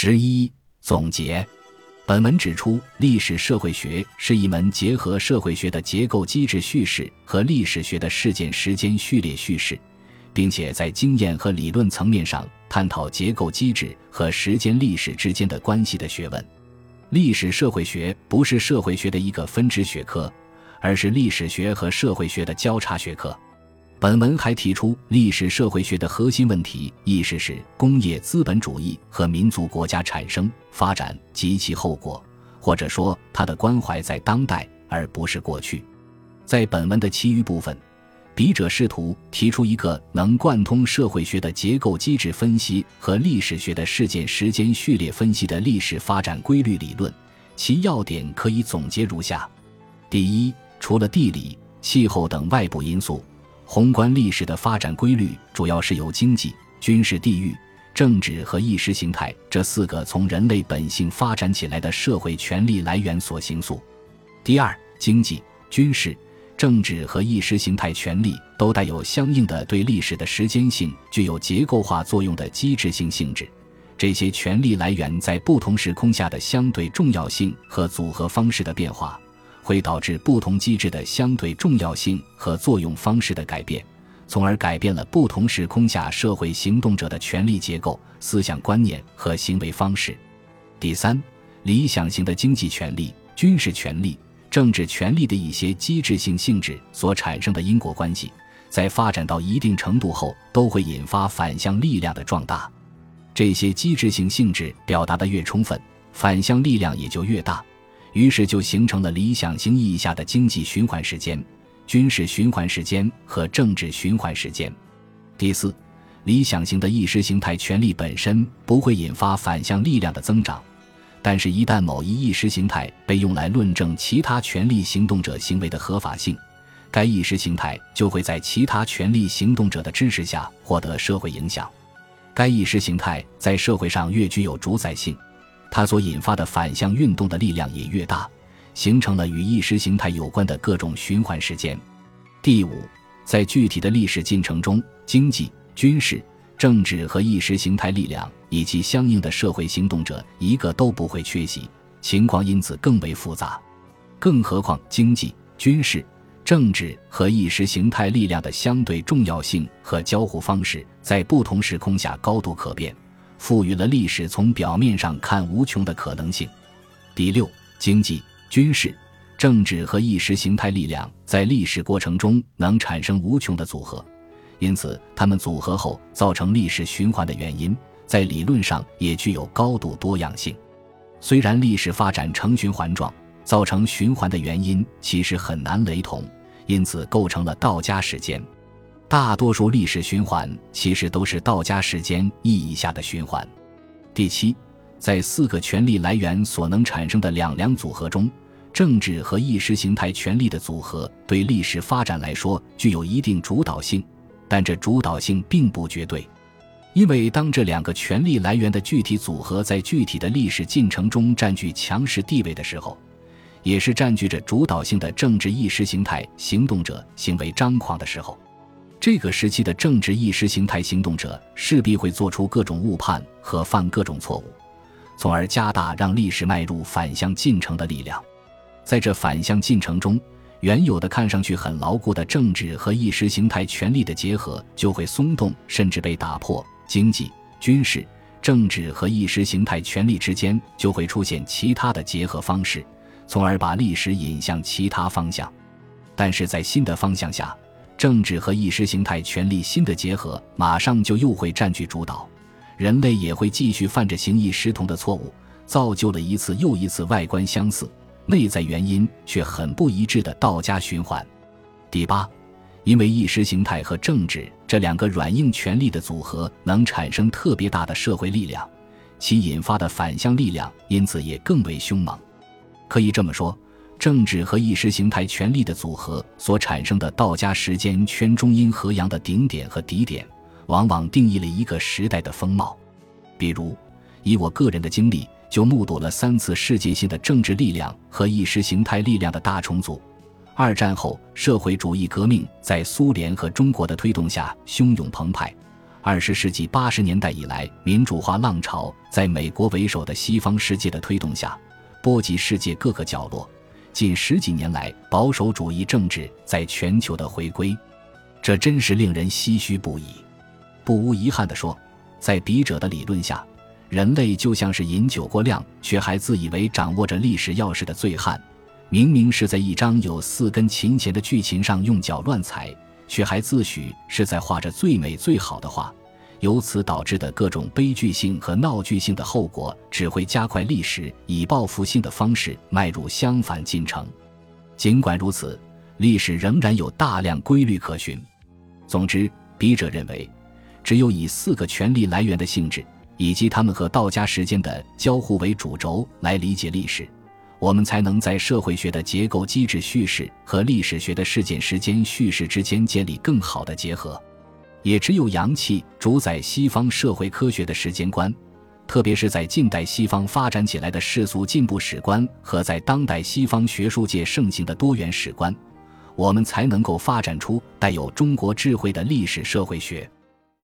十一总结，本文指出，历史社会学是一门结合社会学的结构机制叙事和历史学的事件时间序列叙事，并且在经验和理论层面上探讨结构机制和时间历史之间的关系的学问。历史社会学不是社会学的一个分支学科，而是历史学和社会学的交叉学科。本文还提出，历史社会学的核心问题意识是工业资本主义和民族国家产生、发展及其后果，或者说，它的关怀在当代而不是过去。在本文的其余部分，笔者试图提出一个能贯通社会学的结构机制分析和历史学的事件时间序列分析的历史发展规律理论，其要点可以总结如下：第一，除了地理、气候等外部因素。宏观历史的发展规律主要是由经济、军事、地域、政治和意识形态这四个从人类本性发展起来的社会权力来源所形塑。第二，经济、军事、政治和意识形态权力都带有相应的对历史的时间性、具有结构化作用的机制性性质。这些权力来源在不同时空下的相对重要性和组合方式的变化。会导致不同机制的相对重要性和作用方式的改变，从而改变了不同时空下社会行动者的权力结构、思想观念和行为方式。第三，理想型的经济权力、军事权力、政治权力的一些机制性性质所产生的因果关系，在发展到一定程度后，都会引发反向力量的壮大。这些机制性性质表达的越充分，反向力量也就越大。于是就形成了理想型意义下的经济循环时间、军事循环时间和政治循环时间。第四，理想型的意识形态权力本身不会引发反向力量的增长，但是，一旦某一意识形态被用来论证其他权力行动者行为的合法性，该意识形态就会在其他权力行动者的支持下获得社会影响。该意识形态在社会上越具有主宰性。它所引发的反向运动的力量也越大，形成了与意识形态有关的各种循环时间。第五，在具体的历史进程中，经济、军事、政治和意识形态力量以及相应的社会行动者一个都不会缺席，情况因此更为复杂。更何况，经济、军事、政治和意识形态力量的相对重要性和交互方式在不同时空下高度可变。赋予了历史从表面上看无穷的可能性。第六，经济、军事、政治和意识形态力量在历史过程中能产生无穷的组合，因此它们组合后造成历史循环的原因，在理论上也具有高度多样性。虽然历史发展呈循环状，造成循环的原因其实很难雷同，因此构成了道家时间。大多数历史循环其实都是道家时间意义下的循环。第七，在四个权力来源所能产生的两两组合中，政治和意识形态权力的组合对历史发展来说具有一定主导性，但这主导性并不绝对，因为当这两个权力来源的具体组合在具体的历史进程中占据强势地位的时候，也是占据着主导性的政治意识形态行动者行为张狂的时候。这个时期的政治意识形态行动者势必会做出各种误判和犯各种错误，从而加大让历史迈入反向进程的力量。在这反向进程中，原有的看上去很牢固的政治和意识形态权力的结合就会松动，甚至被打破。经济、军事、政治和意识形态权力之间就会出现其他的结合方式，从而把历史引向其他方向。但是在新的方向下。政治和意识形态权力新的结合，马上就又会占据主导，人类也会继续犯着形意失同的错误，造就了一次又一次外观相似、内在原因却很不一致的道家循环。第八，因为意识形态和政治这两个软硬权力的组合能产生特别大的社会力量，其引发的反向力量因此也更为凶猛。可以这么说。政治和意识形态权力的组合所产生的道家时间圈中阴和阳的顶点和底点，往往定义了一个时代的风貌。比如，以我个人的经历，就目睹了三次世界性的政治力量和意识形态力量的大重组。二战后，社会主义革命在苏联和中国的推动下汹涌澎湃；二十世纪八十年代以来，民主化浪潮在美国为首的西方世界的推动下，波及世界各个角落。近十几年来，保守主义政治在全球的回归，这真是令人唏嘘不已。不无遗憾地说，在笔者的理论下，人类就像是饮酒过量却还自以为掌握着历史钥匙的醉汉，明明是在一张有四根琴弦的剧琴上用脚乱踩，却还自诩是在画着最美最好的画。由此导致的各种悲剧性和闹剧性的后果，只会加快历史以报复性的方式迈入相反进程。尽管如此，历史仍然有大量规律可循。总之，笔者认为，只有以四个权力来源的性质以及他们和道家时间的交互为主轴来理解历史，我们才能在社会学的结构机制叙事和历史学的事件时间叙事之间建立更好的结合。也只有阳气主宰西方社会科学的时间观，特别是在近代西方发展起来的世俗进步史观和在当代西方学术界盛行的多元史观，我们才能够发展出带有中国智慧的历史社会学。